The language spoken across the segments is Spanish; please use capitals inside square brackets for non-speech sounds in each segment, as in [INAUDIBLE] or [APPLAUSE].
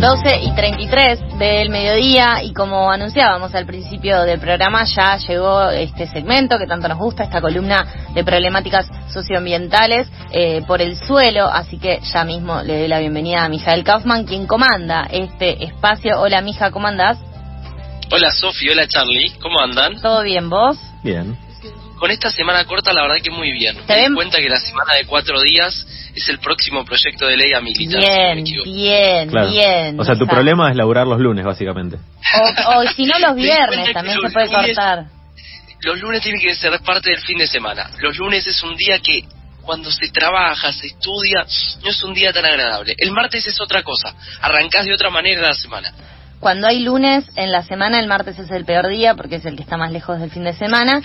12 y 33 del mediodía y como anunciábamos al principio del programa ya llegó este segmento que tanto nos gusta, esta columna de problemáticas socioambientales eh, por el suelo, así que ya mismo le doy la bienvenida a Mijael Kaufman, quien comanda este espacio. Hola Mija, ¿cómo andás? Hola Sofi, hola Charlie, ¿cómo andan? ¿Todo bien vos? Bien. Con esta semana corta la verdad que muy bien. Me di cuenta que la semana de cuatro días es el próximo proyecto de ley a militar. Bien, bien, bien. O sea, tu problema es laburar los lunes, básicamente. O, si no, los [LAUGHS] viernes también se puede cortar. Los lunes tienen que ser parte del fin de semana. Los lunes es un día que cuando se trabaja, se estudia, no es un día tan agradable. El martes es otra cosa. Arrancás de otra manera la semana. Cuando hay lunes en la semana, el martes es el peor día porque es el que está más lejos del fin de semana.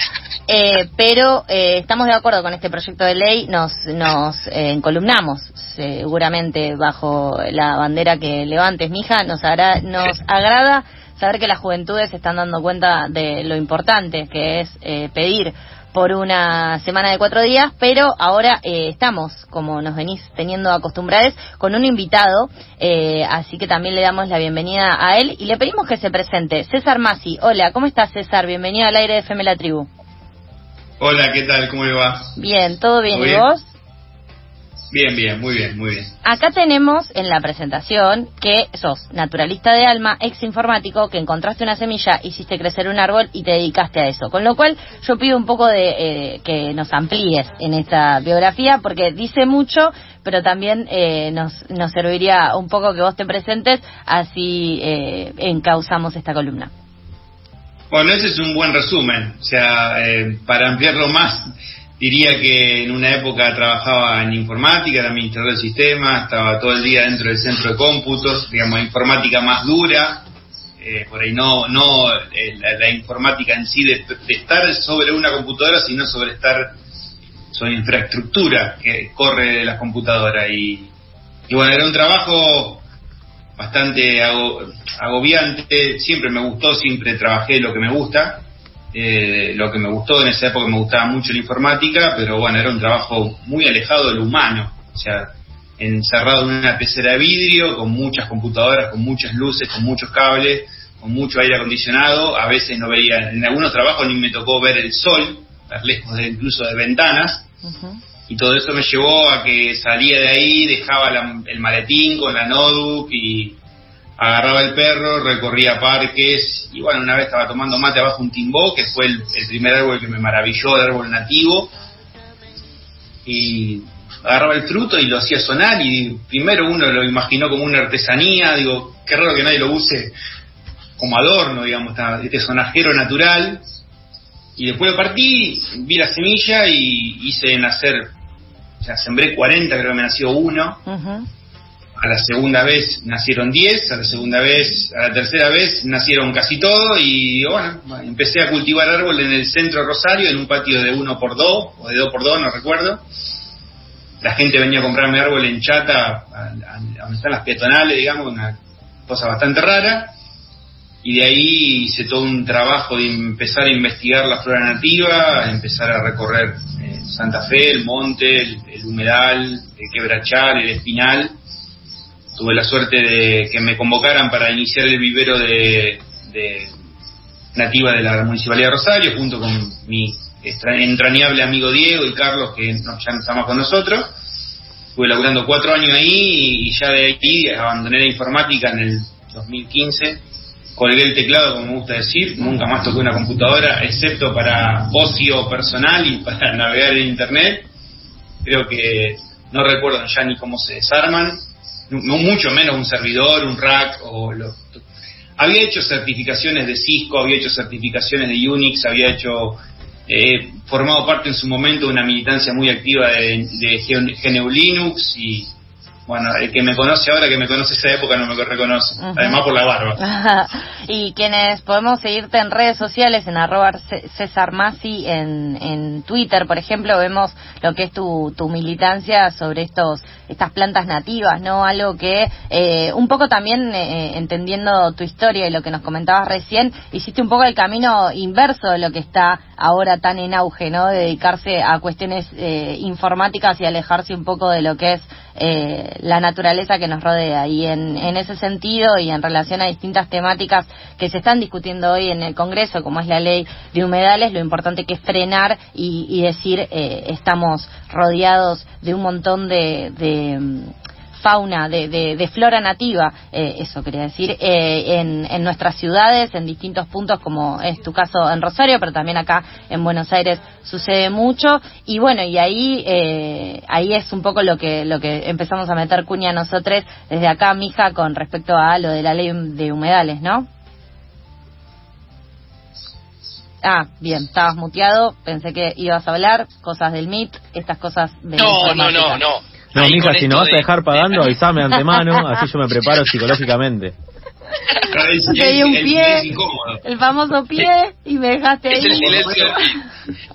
Eh, pero eh, estamos de acuerdo con este proyecto de ley, nos, nos eh, encolumnamos seguramente bajo la bandera que levantes, mija. Nos, nos agrada saber que las juventudes se están dando cuenta de lo importante que es pedir por una semana de cuatro días, pero ahora eh, estamos, como nos venís teniendo acostumbrados, con un invitado, eh, así que también le damos la bienvenida a él y le pedimos que se presente. César Masi, hola, ¿cómo estás César? Bienvenido al aire de FM La Tribu. Hola, ¿qué tal? ¿Cómo le va? Bien, ¿todo bien? ¿Y vos? Bien, bien, muy bien, muy bien. Acá tenemos en la presentación que sos naturalista de alma, ex informático, que encontraste una semilla, hiciste crecer un árbol y te dedicaste a eso. Con lo cual yo pido un poco de eh, que nos amplíes en esta biografía porque dice mucho, pero también eh, nos, nos serviría un poco que vos te presentes, así eh, encauzamos esta columna. Bueno, ese es un buen resumen. O sea, para ampliarlo más, Diría que en una época trabajaba en informática, era administrador del sistema, estaba todo el día dentro del centro de cómputos, digamos, informática más dura, eh, por ahí no, no eh, la, informática en sí de, estar sobre una computadora, sino sobre estar sobre infraestructura que corre de las computadoras. Y, y bueno, era un trabajo bastante agobiante, siempre me gustó, siempre trabajé lo que me gusta, eh, lo que me gustó en esa época me gustaba mucho la informática, pero bueno, era un trabajo muy alejado de lo humano, o sea, encerrado en una pecera de vidrio, con muchas computadoras, con muchas luces, con muchos cables, con mucho aire acondicionado, a veces no veía, en algunos trabajos ni me tocó ver el sol, estar lejos de, incluso de ventanas, y todo eso me llevó a que salía de ahí, dejaba el maletín con la notebook y agarraba el perro, recorría parques y bueno, una vez estaba tomando mate abajo un timbó, que fue el, primer árbol que me maravilló, el árbol nativo, y agarraba el fruto y lo hacía sonar y primero uno lo imaginó como una artesanía, digo, qué raro que nadie lo use como adorno, digamos, este sonajero natural, y después lo partí, vi la semilla y hice nacer, o sea, sembré 40, creo que me nació uno, a la segunda vez nacieron 10, a la segunda vez, a la tercera vez nacieron casi todos y bueno, empecé a cultivar árbol en el centro de Rosario, en un patio de 1 por 2 o de 2 por 2 no recuerdo. La gente venía a comprarme árbol en chata, a, donde están las peatonales, digamos, una cosa bastante rara. Y de ahí hice todo un trabajo de empezar a investigar la flora nativa, empezar a recorrer eh, Santa Fe, el monte, el, el humedal, el quebrachal, el espinal tuve la suerte de que me convocaran para iniciar el vivero de, nativa de la Municipalidad de Rosario, junto con mi entrañable amigo Diego y Carlos, que ya no estamos con nosotros. Estuve laburando cuatro años ahí y ya de ahí abandoné la informática en el 2015. Colgué el teclado, como me gusta decir, nunca más toqué una computadora, excepto para ocio personal y para [LAUGHS] navegar en Internet. Creo que no recuerdo ya ni cómo se desarman no mucho menos un servidor, un rack o lo, había hecho certificaciones de Cisco, había hecho certificaciones de Unix, había hecho eh, formado parte en su momento de una militancia muy activa de, de GNU Linux y bueno, el que me conoce ahora, que me conoce esa época, no me reconoce. Además por la barba. [LAUGHS] y quienes podemos seguirte en redes sociales, en arroba César Masi, en, en Twitter, por ejemplo, vemos lo que es tu, tu militancia sobre estos estas plantas nativas, ¿no? Algo que eh, un poco también eh, entendiendo tu historia y lo que nos comentabas recién, hiciste un poco el camino inverso de lo que está ahora tan en auge, ¿no? dedicarse a cuestiones eh, informáticas y alejarse un poco de lo que es eh, la naturaleza que nos rodea. Y en, en ese sentido y en relación a distintas temáticas que se están discutiendo hoy en el Congreso, como es la ley de humedales, lo importante que es frenar y, decir eh, estamos rodeados de un montón de, de fauna, de, de, flora nativa, eh, eso quería decir, eh, en, en, nuestras ciudades, en distintos puntos, como es tu caso en Rosario, pero también acá en Buenos Aires sucede mucho. Y bueno, y ahí, eh, ahí es un poco lo que, lo que empezamos a meter cuña nosotros desde acá, mija, con respecto a lo de la ley de humedales, ¿no? Ah, bien, estabas muteado, pensé que ibas a hablar, cosas del MIT, estas cosas de... No, no, no, no. No, mija, si no vas a dejar pagando, [LAUGHS] avísame de antemano, así yo me preparo [LAUGHS] psicológicamente. Te di un pie, el famoso pie, y me dejaste ahí.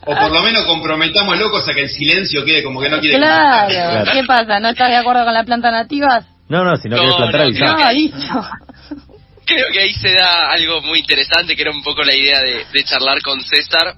O por lo menos comprometamos locos a que el silencio quede como que no quiere. Claro, ¿qué pasa? ¿No estás de acuerdo con la planta nativas? No, no, si no, quieres plantar, avisame. No, Creo que ahí se da algo muy interesante, que era un poco la idea de, de charlar con César.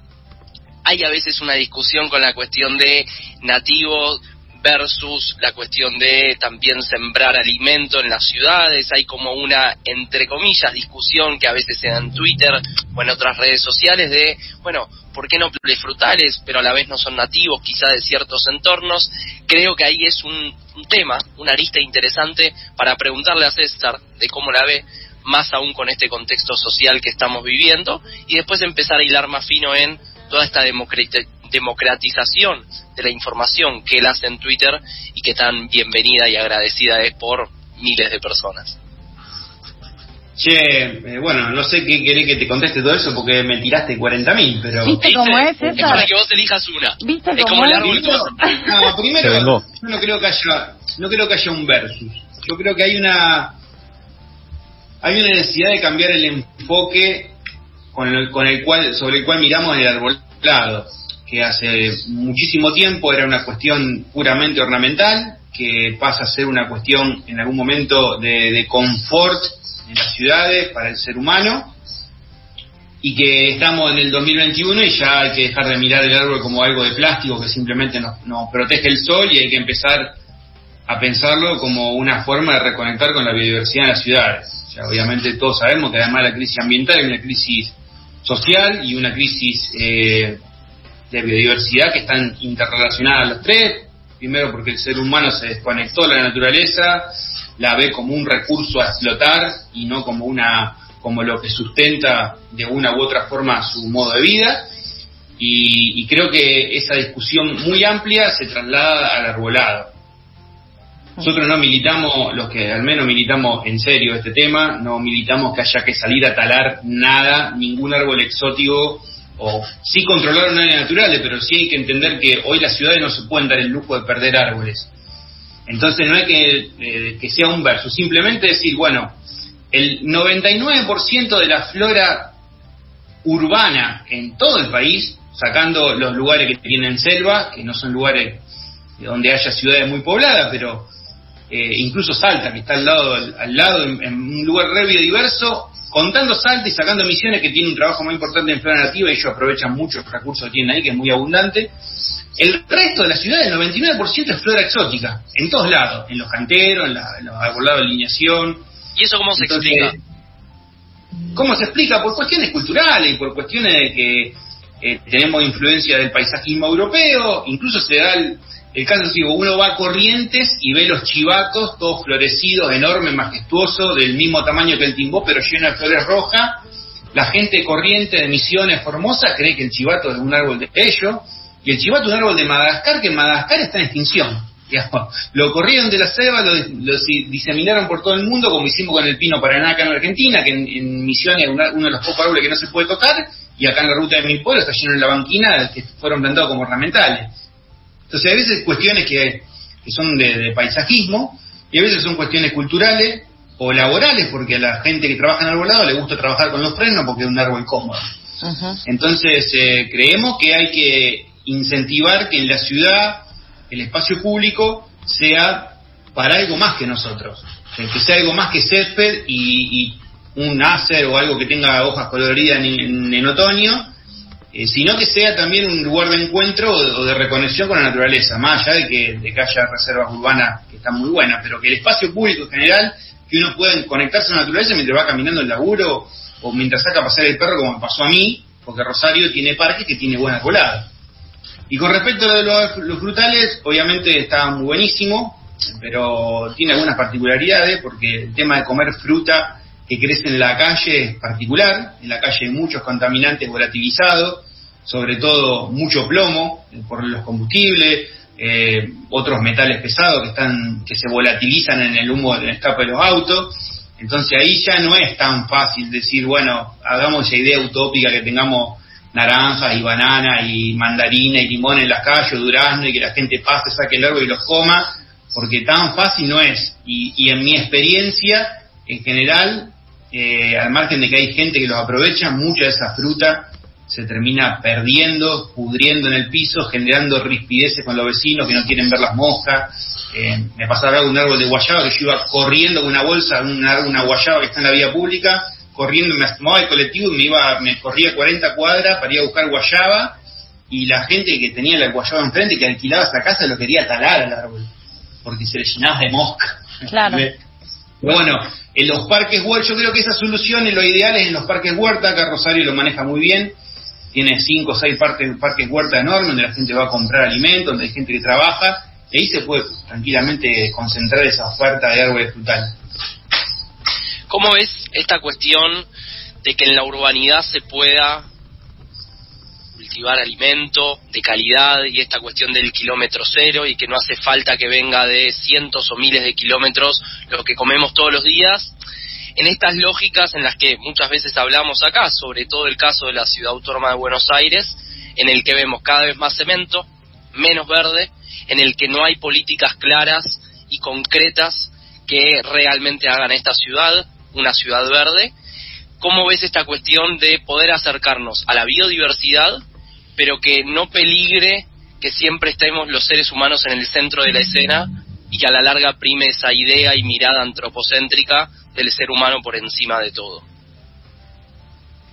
Hay a veces una discusión con la cuestión de nativos versus la cuestión de también sembrar alimento en las ciudades. Hay como una, entre comillas, discusión que a veces se da en Twitter o en otras redes sociales de, bueno, ¿por qué no frutales, pero a la vez no son nativos quizá de ciertos entornos? Creo que ahí es un, un tema, una arista interesante para preguntarle a César de cómo la ve más aún con este contexto social que estamos viviendo y después empezar a hilar más fino en toda esta democratización de la información que él hace en Twitter y que tan bienvenida y agradecida es por miles de personas. Che, eh, bueno, no sé qué querés que te conteste todo eso porque me tiraste 40.000, pero... ¿Viste cómo es eso? Es para que vos elijas una. ¿Viste es como el árbol No, primero, yo no creo que haya, no creo que haya un versus. Yo creo que hay una, hay una necesidad de cambiar el enfoque con el, con el cual, sobre el cual miramos el arbolado, que hace muchísimo tiempo era una cuestión puramente ornamental, que pasa a ser una cuestión en algún momento de, confort en las ciudades para el ser humano, y que estamos en el 2021 y ya hay que dejar de mirar el árbol como algo de plástico que simplemente nos, nos protege el sol y hay que empezar a pensarlo como una forma de reconectar con la biodiversidad en las ciudades. Sea, obviamente todos sabemos que además la crisis ambiental es una crisis social y una crisis eh, de biodiversidad que están interrelacionadas los tres. Primero porque el ser humano se desconectó de la naturaleza, la ve como un recurso a explotar y no como una como lo que sustenta de una u otra forma su modo de vida. Y creo que esa discusión muy amplia se traslada al arbolado. Nosotros no militamos, los que al menos militamos en serio este tema, no militamos que haya que salir a talar nada, ningún árbol exótico, o sí controlar un área natural, pero sí hay que entender que hoy las ciudades no se pueden dar el lujo de perder árboles. Entonces no hay que, eh, que sea un verso, simplemente decir, bueno, el 99% de la flora urbana en todo el país, sacando los lugares que tienen selva, que no son lugares donde haya ciudades muy pobladas, pero eh, incluso Salta, que está al lado, al, lado en, un lugar re biodiverso, contando Salta y sacando emisiones que tiene un trabajo muy importante en flora nativa, ellos aprovechan mucho el recurso que tienen ahí, que es muy abundante. El resto de la ciudad, el 99% es flora exótica, en todos lados, en los canteros, en, los arbolados de alineación. ¿Y eso cómo se explica? ¿Cómo se explica? Por cuestiones culturales y por cuestiones de que eh, tenemos influencia del paisajismo europeo, incluso se da el, el caso es que uno va a Corrientes y ve los chivatos, todos florecidos, enormes, majestuosos, del mismo tamaño que el timbó, pero lleno de flores rojas. La gente corriente de Misiones Formosa cree que el chivato es un árbol de ellos, y el chivato es un árbol de Madagascar, que en Madagascar está en extinción. [LAUGHS] Lo corrieron de la selva, lo, diseminaron por todo el mundo, como hicimos con el pino paraná acá en Argentina, que en, Misiones es uno de los pocos árboles que no se puede tocar, y acá en la ruta de mi pueblo está lleno de la banquina, que fueron plantados como ornamentales. Entonces, a veces cuestiones que, son de, paisajismo, Y a veces son cuestiones culturales o laborales, porque a la gente que trabaja en arbolado le gusta trabajar con los frenos porque es un árbol cómodo. Entonces, eh, creemos que hay que incentivar que en la ciudad el espacio público sea para algo más que nosotros, que sea algo más que césped y, un ácer o algo que tenga hojas coloridas en, otoño, eh, sino que sea también un lugar de encuentro o de, reconexión con la naturaleza, más allá de que, haya reservas urbanas que están muy buenas, pero que el espacio público en general, que uno pueda conectarse a la naturaleza mientras va caminando el laburo o mientras saca a pasar el perro como me pasó a mí, porque Rosario tiene parques que tiene buena colada. Y con respecto a lo de los, frutales, obviamente está muy buenísimo, pero tiene algunas particularidades, porque el tema de comer fruta que crece en la calle particular, en la calle muchos contaminantes volatilizados, sobre todo mucho plomo eh, por los combustibles, eh, otros metales pesados que están que se volatilizan en el humo del escape de los autos entonces ahí ya no es tan fácil decir, bueno, hagamos esa idea utópica que tengamos naranjas y bananas y mandarina y limón en las calles, durazno y que la gente pase, saque el árbol y los coma, porque tan fácil no es. Y, en mi experiencia, en general, eh, al margen de que hay gente que los aprovecha, mucha de esa fruta se termina perdiendo, pudriendo en el piso, generando rispideces con los vecinos que no quieren ver las moscas. Eh, me pasaba un árbol de guayaba que yo iba corriendo con una bolsa, una, una guayaba que está en la vía pública, corriendo, me tomaba el colectivo y me iba, me corría 40 cuadras para ir a buscar guayaba y la gente que tenía la guayaba enfrente que alquilaba esa casa lo quería talar al árbol porque se le llenaba de mosca. Claro. [LAUGHS] bueno, en los parques yo creo que esa solución y lo ideal es en los parques huerta, acá Rosario lo maneja muy bien, tiene cinco o seis parques, parques huerta enormes donde la gente va a comprar alimentos, donde hay gente que trabaja, y ahí se puede tranquilamente concentrar esa oferta de árboles frutales. ¿Cómo ves esta cuestión de que en la urbanidad se pueda cultivar alimento de calidad y esta cuestión del kilómetro cero y que no hace falta que venga de cientos o miles de kilómetros lo que comemos todos los días en estas lógicas en las que muchas veces hablamos acá, sobre todo el caso de la ciudad autónoma de Buenos Aires, en el que vemos cada vez más cemento, menos verde, en el que no hay políticas claras y concretas que realmente hagan esta ciudad una ciudad verde. ¿Cómo ves esta cuestión de poder acercarnos a la biodiversidad, pero que no peligre que siempre estemos los seres humanos en el centro de la escena y que a la larga prime esa idea y mirada antropocéntrica del ser humano por encima de todo.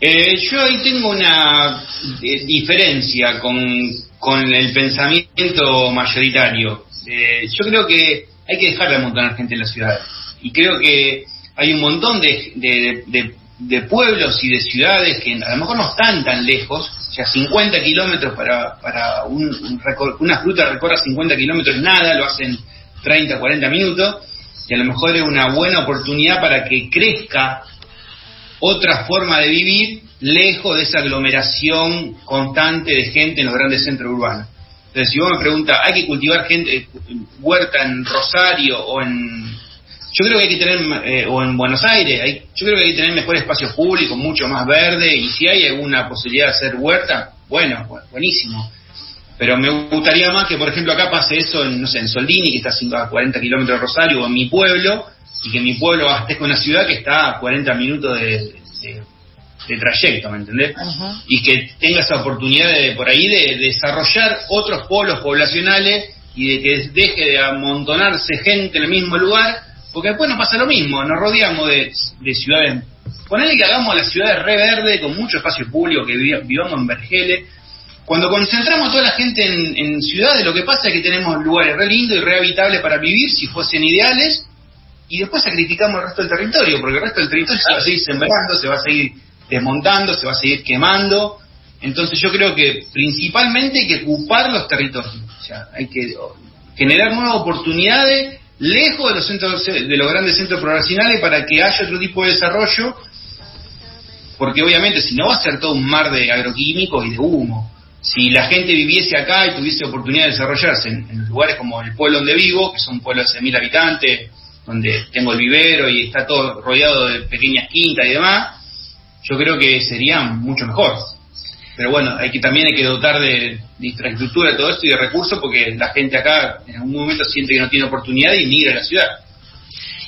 Eh, yo ahí tengo una eh, diferencia con, con, el pensamiento mayoritario. Eh, yo creo que hay que dejar de amontonar gente en la ciudad. Y creo que hay un montón de, de, de, pueblos y de ciudades que a lo mejor no están tan lejos. O sea, 50 kilómetros para, para un, una fruta recorra 50 kilómetros, nada, lo hacen 30, 40 minutos y a lo mejor es una buena oportunidad para que crezca otra forma de vivir lejos de esa aglomeración constante de gente en los grandes centros urbanos. Entonces, si vos me preguntas, ¿hay que cultivar gente huerta en Rosario o en... Yo creo que hay que tener, eh, o en Buenos Aires, hay, yo creo que hay que tener mejor espacio público, mucho más verde, y si hay alguna posibilidad de hacer huerta, bueno, buenísimo. Pero me gustaría más que, por ejemplo, acá pase eso en, no sé, en Soldini, que está a 40 kilómetros de Rosario, o en mi pueblo, y que mi pueblo abastezca una ciudad que está a 40 minutos de, trayecto, ¿me entendés? Y que tenga esa oportunidad de, por ahí de, desarrollar otros polos poblacionales y de que deje de amontonarse gente en el mismo lugar, porque después nos pasa lo mismo, nos rodeamos de, ciudades. Ponele que hagamos las ciudades re verde, con mucho espacio público, que vivamos en Vergeles, cuando concentramos a toda la gente en, ciudades, lo que pasa es que tenemos lugares re lindos y re habitables para vivir, si fuesen ideales, y después sacrificamos el resto del territorio, porque el resto del territorio se va a seguir sembrando, se va a seguir desmontando, se va a seguir quemando. Entonces yo creo que principalmente hay que ocupar los territorios, o sea, hay que generar nuevas oportunidades lejos de los centros de los grandes centros poblacionales para que haya otro tipo de desarrollo, porque obviamente si no va a ser todo un mar de agroquímicos y de humo si la gente viviese acá y tuviese oportunidad de desarrollarse en, lugares como el pueblo donde vivo, que es un pueblo de 6.000 habitantes, donde tengo el vivero y está todo rodeado de pequeñas quintas y demás, yo creo que sería mucho mejor. Pero bueno, hay que también hay que dotar de, infraestructura, de todo esto y de recursos, porque la gente acá en algún momento siente que no tiene oportunidad y migra a la ciudad.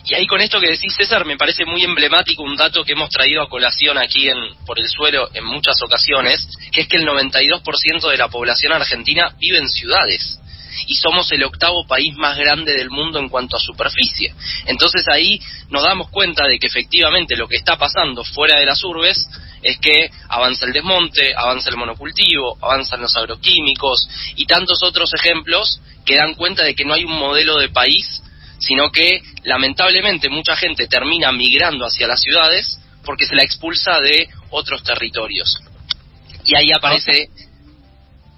Y ahí con esto que decís, César, me parece muy emblemático un dato que hemos traído a colación aquí en por el suelo en muchas ocasiones, que es que el 92% de la población argentina vive en ciudades y somos el octavo país más grande del mundo en cuanto a superficie. Entonces ahí nos damos cuenta de que efectivamente lo que está pasando fuera de las urbes es que avanza el desmonte, avanza el monocultivo, avanzan los agroquímicos y tantos otros ejemplos que dan cuenta de que no hay un modelo de país, sino que lamentablemente mucha gente termina migrando hacia las ciudades porque se la expulsa de otros territorios. Y ahí aparece...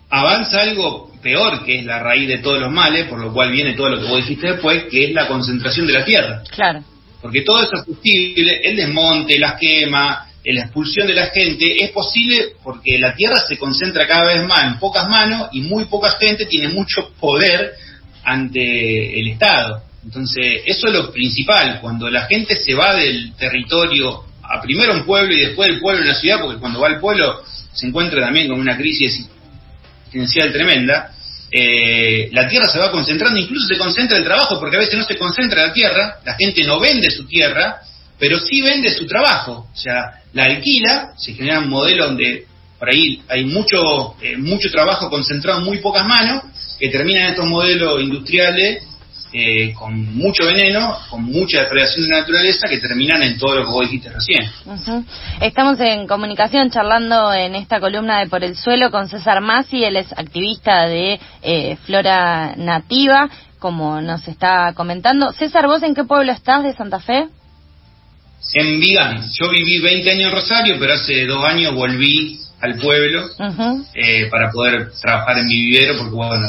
Avanza algo peor, que es la raíz de todos los males, por lo cual viene todo lo que vos dijiste después, que es la concentración de la tierra. Claro. Porque todo eso es posible, el desmonte, las quemas, la expulsión de la gente, es posible porque la tierra se concentra cada vez más en pocas manos y muy poca gente tiene mucho poder ante el Estado. Entonces, eso es lo principal, cuando la gente se va del territorio a primero un pueblo y después el pueblo en la ciudad, porque cuando va al pueblo se encuentra también con una crisis existencial tremenda, eh, la tierra se va concentrando, incluso se concentra el trabajo, porque a veces no se concentra la tierra, la gente no vende su tierra, pero sí vende su trabajo, o sea, la alquila, se genera un modelo donde por ahí hay mucho, eh, mucho trabajo concentrado en muy pocas manos, que terminan estos modelos industriales eh, con mucho veneno, con mucha depredación de la naturaleza, que terminan en todo lo que vos dijiste recién. Estamos en comunicación charlando en esta columna de Por el Suelo con César Masi, él es activista de eh, Flora Nativa, como nos está comentando. César, ¿vos en qué pueblo estás de Santa Fe? En Vigán. Yo viví 20 años en Rosario, pero hace dos años volví al pueblo eh, para poder trabajar en mi vivero, porque bueno,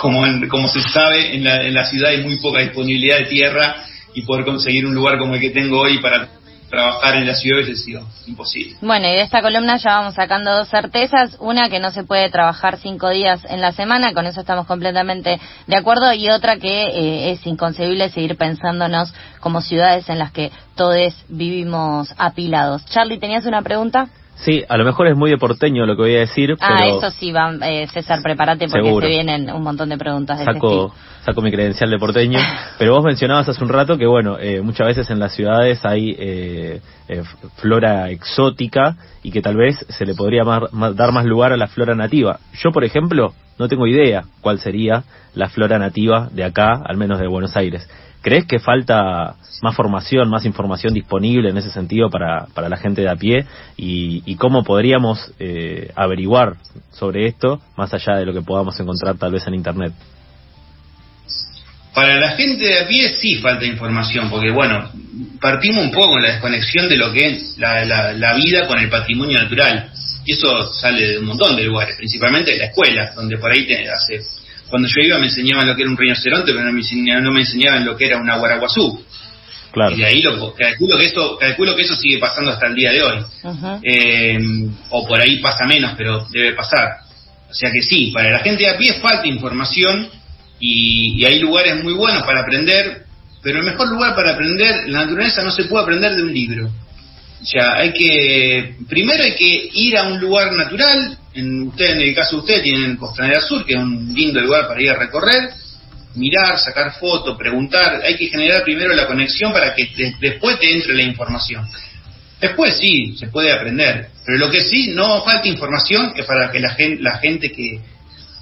como, como se sabe, en la, en la ciudad hay muy poca disponibilidad de tierra y poder conseguir un lugar como el que tengo hoy para trabajar en la ciudad hubiese sido imposible. Bueno, y de esta columna ya vamos sacando dos certezas. Una, que no se puede trabajar cinco días en la semana, con eso estamos completamente de acuerdo. Y otra, que eh, es inconcebible seguir pensándonos como ciudades en las que todos vivimos apilados. Charlie, ¿tenías una pregunta? Sí, a lo mejor es muy de porteño lo que voy a decir. Ah, eso sí, va, eh, César, prepárate porque se vienen un montón de preguntas de saco, saco mi credencial de porteño. pero vos mencionabas hace un rato que, bueno, eh, muchas veces en las ciudades hay eh, eh, flora exótica y que tal vez se le podría dar más lugar a la flora nativa. Yo, por ejemplo, no tengo idea cuál sería la flora nativa de acá, al menos de Buenos Aires. ¿Crees que falta más formación, más información disponible en ese sentido para, para la gente de a pie? ¿Y, cómo podríamos eh, averiguar sobre esto más allá de lo que podamos encontrar tal vez en Internet? Para la gente de a pie sí falta información, porque bueno, partimos un poco con la desconexión de lo que es la, la, vida con el patrimonio natural. Y eso sale de un montón de lugares, principalmente de la escuela, donde por ahí te hace cuando yo iba me enseñaban lo que era un rinoceronte, pero no me enseñaban, no me enseñaban lo que era una guaraguazú. Claro. Y de ahí lo, calculo, que eso, calculo que eso sigue pasando hasta el día de hoy. Eh, o por ahí pasa menos, pero debe pasar. O sea que sí, para la gente de a pie falta información y, y hay lugares muy buenos para aprender, pero el mejor lugar para aprender la naturaleza no se puede aprender de un libro. O sea, hay que, primero hay que ir a un lugar natural, en usted, en el caso de usted, tienen Costanera Sur, que es un lindo lugar para ir a recorrer, mirar, sacar fotos, preguntar, hay que generar primero la conexión para que después te entre la información. Después sí, se puede aprender, pero lo que sí, no falta información es para que la gente, la gente que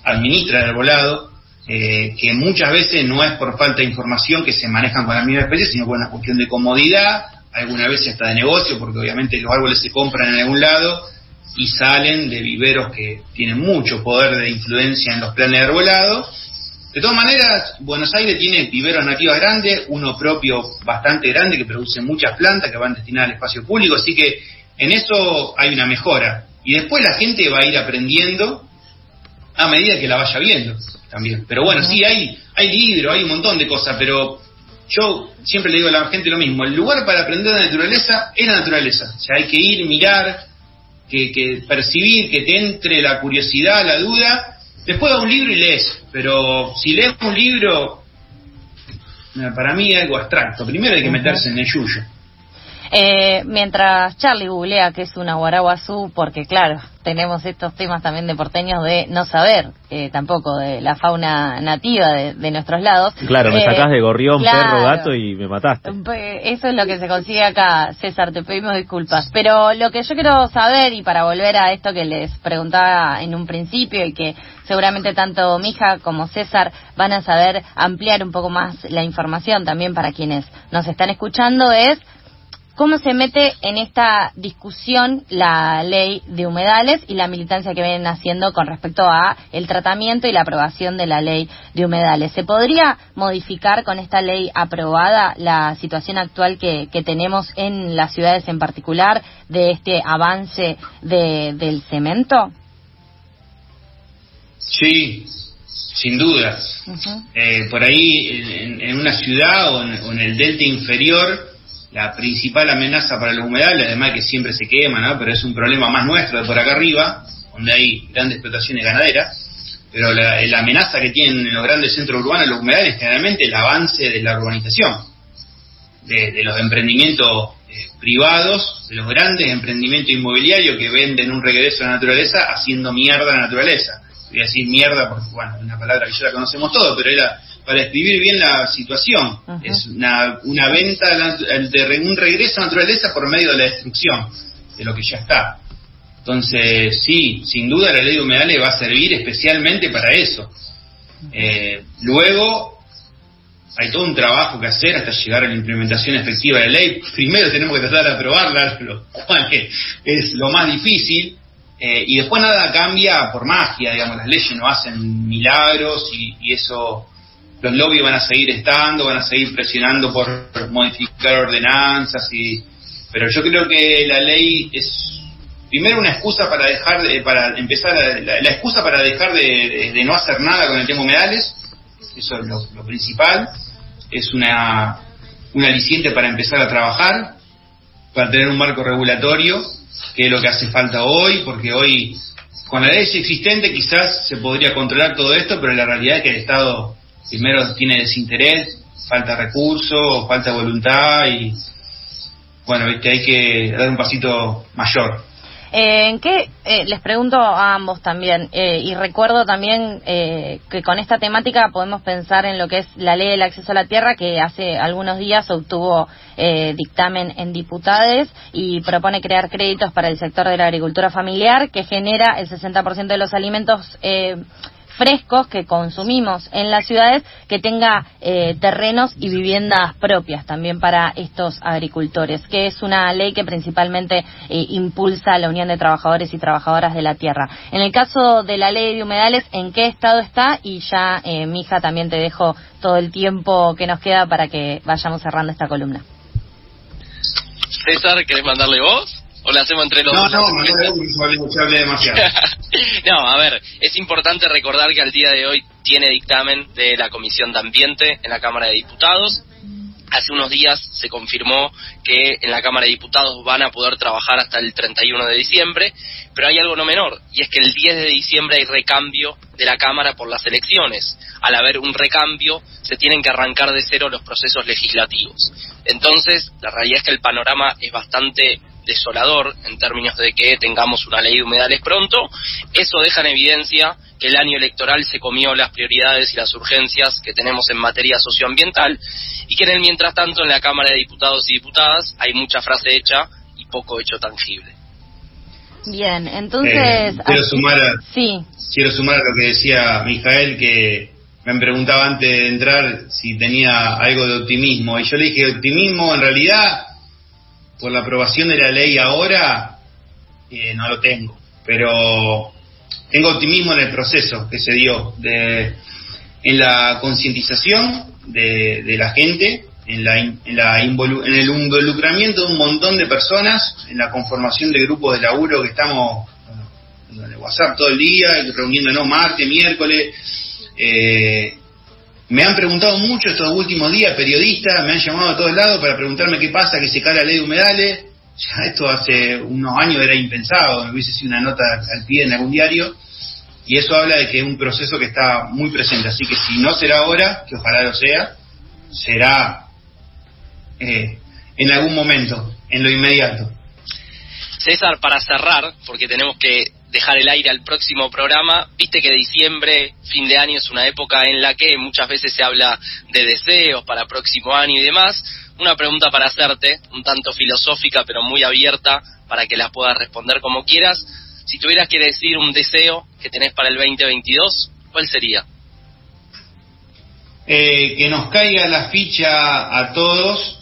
administra el volado, eh, que muchas veces no es por falta de información que se manejan con la misma especie, sino por una cuestión de comodidad, alguna vez hasta de negocio, porque obviamente los árboles se compran en algún lado y salen de viveros que tienen mucho poder de influencia en los planes de arbolado. De todas maneras, Buenos Aires tiene viveros nativos grandes, uno propio bastante grande que produce muchas plantas que van destinadas al espacio público, así que en eso hay una mejora. Y después la gente va a ir aprendiendo a medida que la vaya viendo también. Pero bueno, sí, hay, hay libros, hay un montón de cosas, pero yo siempre le digo a la gente lo mismo, el lugar para aprender de naturaleza es la naturaleza. O sea, hay que ir, mirar, que, que percibir, que te entre la curiosidad, la duda. Después da un libro y lees, pero si lees un libro, para mí es algo abstracto. Primero hay que meterse en el yuyo. Eh, mientras Charlie googlea que es una guaraguazú, porque claro, tenemos estos temas también de porteños de no saber eh, tampoco de la fauna nativa de, nuestros lados. Claro, me eh, sacás de gorrión, perro, gato y me mataste. Eso es lo que se consigue acá, César, te pedimos disculpas. Pero lo que yo quiero saber, y para volver a esto que les preguntaba en un principio y que seguramente tanto Mija como César van a saber ampliar un poco más la información también para quienes nos están escuchando, es cómo se mete en esta discusión la ley de humedales y la militancia que vienen haciendo con respecto a el tratamiento y la aprobación de la ley de humedales. ¿Se podría modificar con esta ley aprobada la situación actual que, tenemos en las ciudades en particular de este avance del cemento? Sí, sin dudas. Eh, por ahí, en, una ciudad o en el delta inferior, la principal amenaza para los humedales, además que siempre se queman, ¿no? pero es un problema más nuestro de por acá arriba, donde hay grandes explotaciones ganaderas, pero la, amenaza que tienen en los grandes centros urbanos los humedales generalmente el avance de la urbanización, de, los emprendimientos eh, privados, de los grandes emprendimientos inmobiliarios que venden un regreso a la naturaleza haciendo mierda a la naturaleza. Voy a decir mierda porque, bueno, es una palabra que ya la conocemos todos, pero era para describir bien la situación. Es una, una venta de un regreso a la naturaleza por medio de la destrucción de lo que ya está. Entonces, sí, sin duda la ley de humedales va a servir especialmente para eso. Eh, luego, hay todo un trabajo que hacer hasta llegar a la implementación efectiva de la ley. Primero tenemos que tratar de aprobarla, [LAUGHS] lo cual es lo más difícil. Eh, y después nada cambia por magia, digamos, las leyes no hacen milagros y eso los lobbies van a seguir estando, van a seguir presionando por modificar ordenanzas y pero yo creo que la ley es primero una excusa para dejar de, para empezar la, excusa para dejar de, no hacer nada con el tema humedales eso es lo, principal es una un aliciente para empezar a trabajar para tener un marco regulatorio que es lo que hace falta hoy porque hoy con la ley existente quizás se podría controlar todo esto pero la realidad es que el Estado primero tiene desinterés, falta recursos, falta voluntad y bueno, que hay que dar un pasito mayor. Eh, ¿En qué, eh, les pregunto a ambos también, eh, y recuerdo también que con esta temática podemos pensar en lo que es la ley del acceso a la tierra, que hace algunos días obtuvo dictamen en diputados y propone crear créditos para el sector de la agricultura familiar, que genera el 60% de los alimentos frescos que consumimos en las ciudades que tenga eh, terrenos y viviendas propias también para estos agricultores, que es una ley que principalmente eh, impulsa la Unión de Trabajadores y Trabajadoras de la Tierra. En el caso de la ley de humedales, ¿en qué estado está? Y ya, eh, hija también te dejo todo el tiempo que nos queda para que vayamos cerrando esta columna. César, ¿querés mandarle voz? ¿O la hacemos entre los no, dos? No, no, no, demasiado. [LAUGHS] no, a ver, es importante recordar que al día de hoy tiene dictamen de la Comisión de Ambiente en la Cámara de Diputados. Hace unos días se confirmó que en la Cámara de Diputados van a poder trabajar hasta el 31 de diciembre, pero hay algo no menor, y es que el 10 de diciembre hay recambio de la Cámara por las elecciones. Al haber un recambio, se tienen que arrancar de cero los procesos legislativos. Entonces, la realidad es que el panorama es bastante desolador en términos de que tengamos una ley de humedales pronto. Eso deja en evidencia que el año electoral se comió las prioridades y las urgencias que tenemos en materia socioambiental y que en el mientras tanto en la Cámara de Diputados y Diputadas hay mucha frase hecha y poco hecho tangible. Bien, entonces... Eh, quiero, sumar a, sí. quiero sumar a lo que decía Mijael, que me preguntaba antes de entrar si tenía algo de optimismo. Y yo le dije, optimismo en realidad por la aprobación de la ley ahora, eh, no lo tengo, pero tengo optimismo en el proceso que se dio, de, en la concientización de, de, la gente, en, la, la en el involucramiento de un montón de personas, en la conformación de grupos de laburo que estamos en WhatsApp todo el día, reuniéndonos martes, miércoles. Eh, me han preguntado mucho estos últimos días, periodistas, me han llamado a todos lados para preguntarme qué pasa, que se cae la ley de humedales. Ya esto hace unos años era impensado, me hubiese sido una nota al pie en algún diario. Y eso habla de que es un proceso que está muy presente. Así que si no será ahora, que ojalá lo sea, será eh, en algún momento. en lo inmediato. César, para cerrar, porque tenemos que dejar el aire al próximo programa, viste que diciembre, fin de año, es una época en la que muchas veces se habla de deseos para próximo año y demás. Una pregunta para hacerte, un tanto filosófica, pero muy abierta, para que la puedas responder como quieras. Si tuvieras que decir un deseo que tenés para el 2022, ¿cuál sería? Eh, que nos caiga la ficha a todos,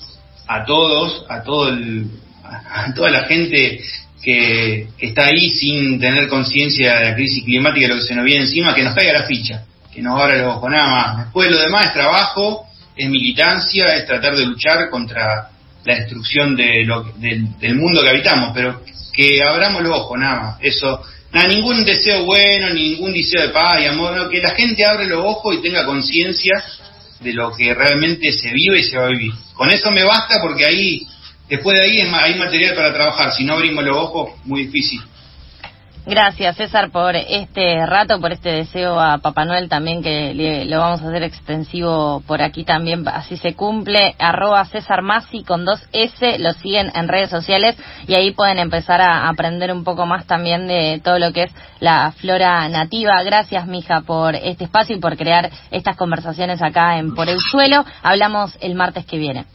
a todos, a todo el, a toda la gente que, está ahí sin tener conciencia de la crisis climática y lo que se nos viene encima, que nos caiga la ficha, que nos abra los ojos, nada más. Después lo demás es trabajo, es militancia, es tratar de luchar contra la destrucción de lo, del, mundo que habitamos, pero que abramos los ojos, nada más. Eso, nada, ningún deseo bueno, ningún deseo de paz y amor, que la gente abra los ojos y tenga conciencia de lo que realmente se vive y se va a vivir. Con eso me basta porque ahí Después de ahí hay material para trabajar, si no abrimos los ojos, muy difícil. Gracias, César, por este rato, por este deseo a Papá Noel también, que lo vamos a hacer extensivo por aquí también, así se cumple. Arroba César Masi con dos S, lo siguen en redes sociales y ahí pueden empezar a aprender un poco más también de todo lo que es la flora nativa. Gracias, mija, por este espacio y por crear estas conversaciones acá en Por el Suelo. Hablamos el martes que viene.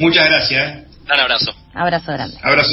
Muchas gracias. ¿eh? Un abrazo. Abrazo grande. Abrazo.